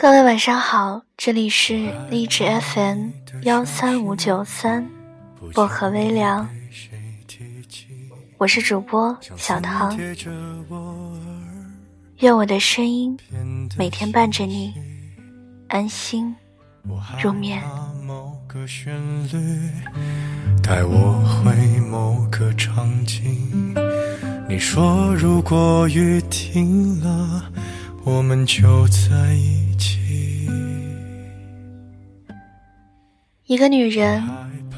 各位晚上好，这里是励志 FM 幺三五九三薄荷微凉，我是主播小唐，愿我的声音每天伴着你安心入眠。带我回某个场景，你说如果雨停了，我们就在一起。一个女人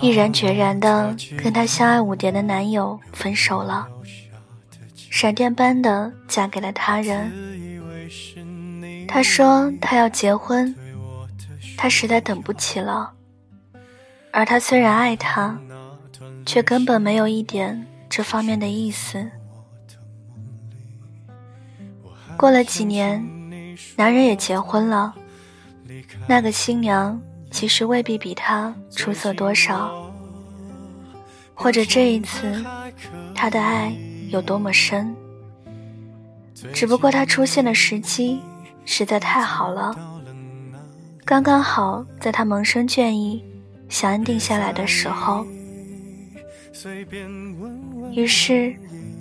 毅然决然的跟她相爱五年的男友分手了，闪电般的嫁给了他人。她说她要结婚，她实在等不起了。而他虽然爱她，却根本没有一点这方面的意思。过了几年，男人也结婚了，那个新娘其实未必比他出色多少，或者这一次他的爱有多么深，只不过他出现的时机实在太好了，刚刚好在他萌生倦意。想安定下来的时候，于是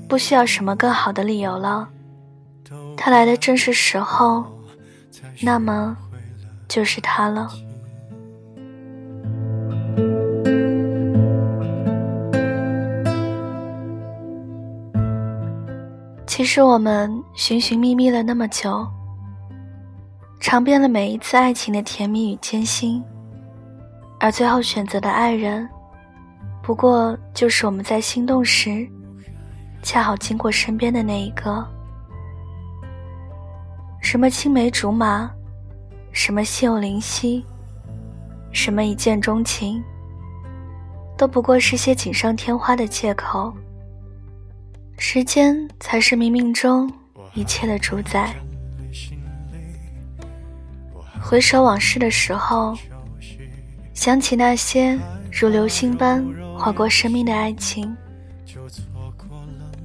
不需要什么更好的理由了。他来的正是时候，那么就是他了。其实我们寻寻觅觅了那么久，尝遍了每一次爱情的甜蜜与艰辛。而最后选择的爱人，不过就是我们在心动时，恰好经过身边的那一个。什么青梅竹马，什么心有灵犀，什么一见钟情，都不过是些锦上添花的借口。时间才是冥冥中一切的主宰。回首往事的时候。想起那些如流星般划过生命的爱情，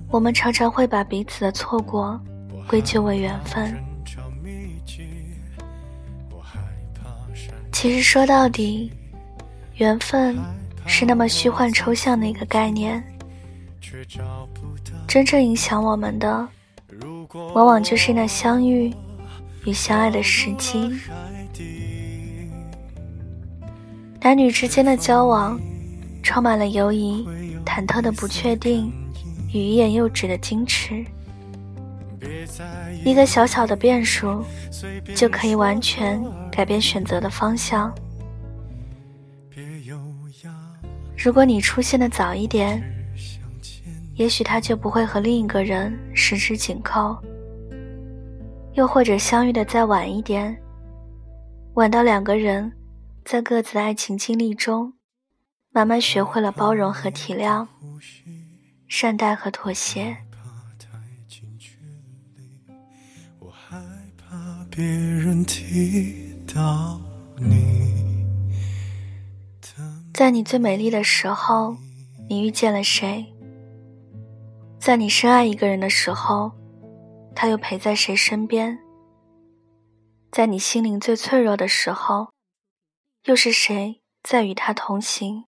我们常常会把彼此的错过归咎为缘分。其实说到底，缘分是那么虚幻抽象的一个概念，真正影响我们的，往往就是那相遇与相爱的时机。男女之间的交往，充满了犹疑、忐忑的不确定与欲言又止的矜持。一个小小的变数，就可以完全改变选择的方向。如果你出现的早一点，也许他就不会和另一个人十指紧扣；又或者相遇的再晚一点，晚到两个人。在各自爱情经历中，慢慢学会了包容和体谅，善待和妥协。别人提到你在你最美丽的时候，你遇见了谁？在你深爱一个人的时候，他又陪在谁身边？在你心灵最脆弱的时候？又是谁在与他同行？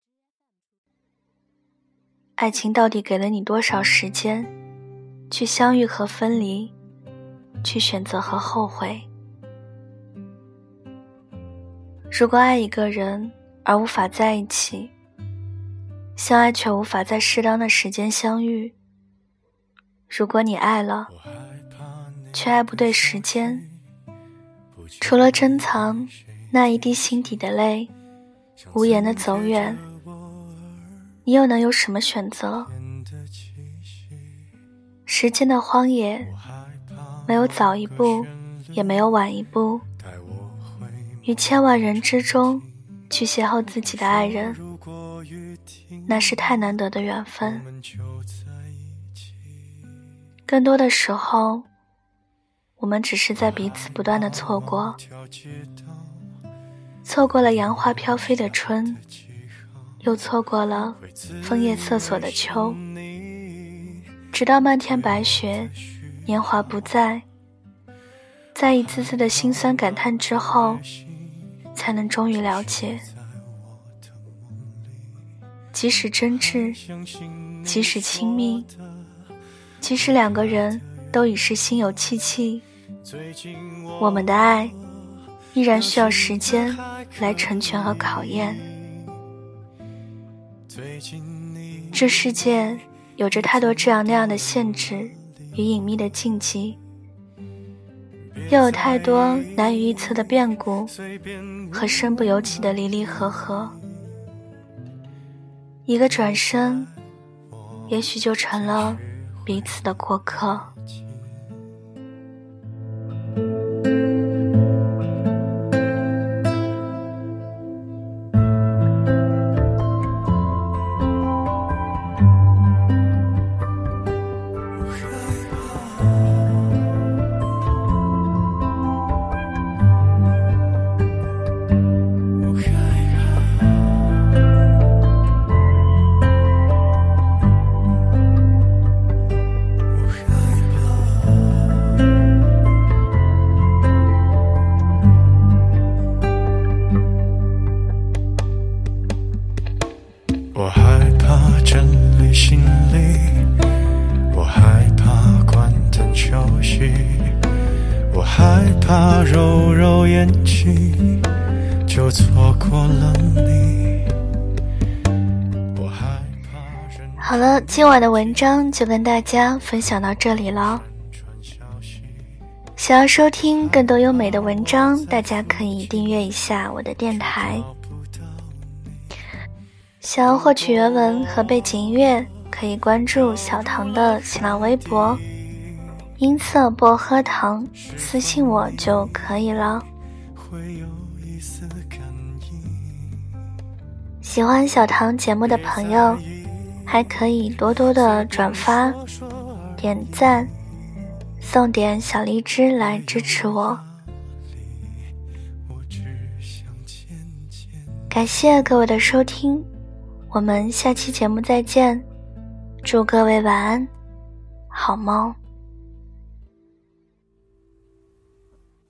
爱情到底给了你多少时间，去相遇和分离，去选择和后悔？如果爱一个人而无法在一起，相爱却无法在适当的时间相遇；如果你爱了，却爱不对时间，除了珍藏。那一滴心底的泪，无言的走远，你又能有什么选择？时间的荒野，没有早一步，也没有晚一步，于千万人之中去邂逅自己的爱人，那是太难得的缘分。更多的时候，我们只是在彼此不断的错过。错过了杨花飘飞的春，又错过了枫叶瑟索的秋，直到漫天白雪，年华不在，在一次次的心酸感叹之后，才能终于了解，即使真挚，即使亲密，即使两个人都已是心有戚戚，我们的爱依然需要时间来成全和考验。这世界有着太多这样那样的限制与隐秘的禁忌。又有太多难以预测的变故和身不由己的离离合合，一个转身，也许就成了彼此的过客。怕揉揉眼睛就错过了你。好了，今晚的文章就跟大家分享到这里了。想要收听更多优美的文章，大家可以订阅一下我的电台。想要获取原文和背景音乐，可以关注小唐的新浪微博“音色薄荷糖”，私信我就可以了。喜欢小唐节目的朋友，还可以多多的转发、点赞、送点小荔枝来支持我。感谢各位的收听，我们下期节目再见，祝各位晚安，好梦。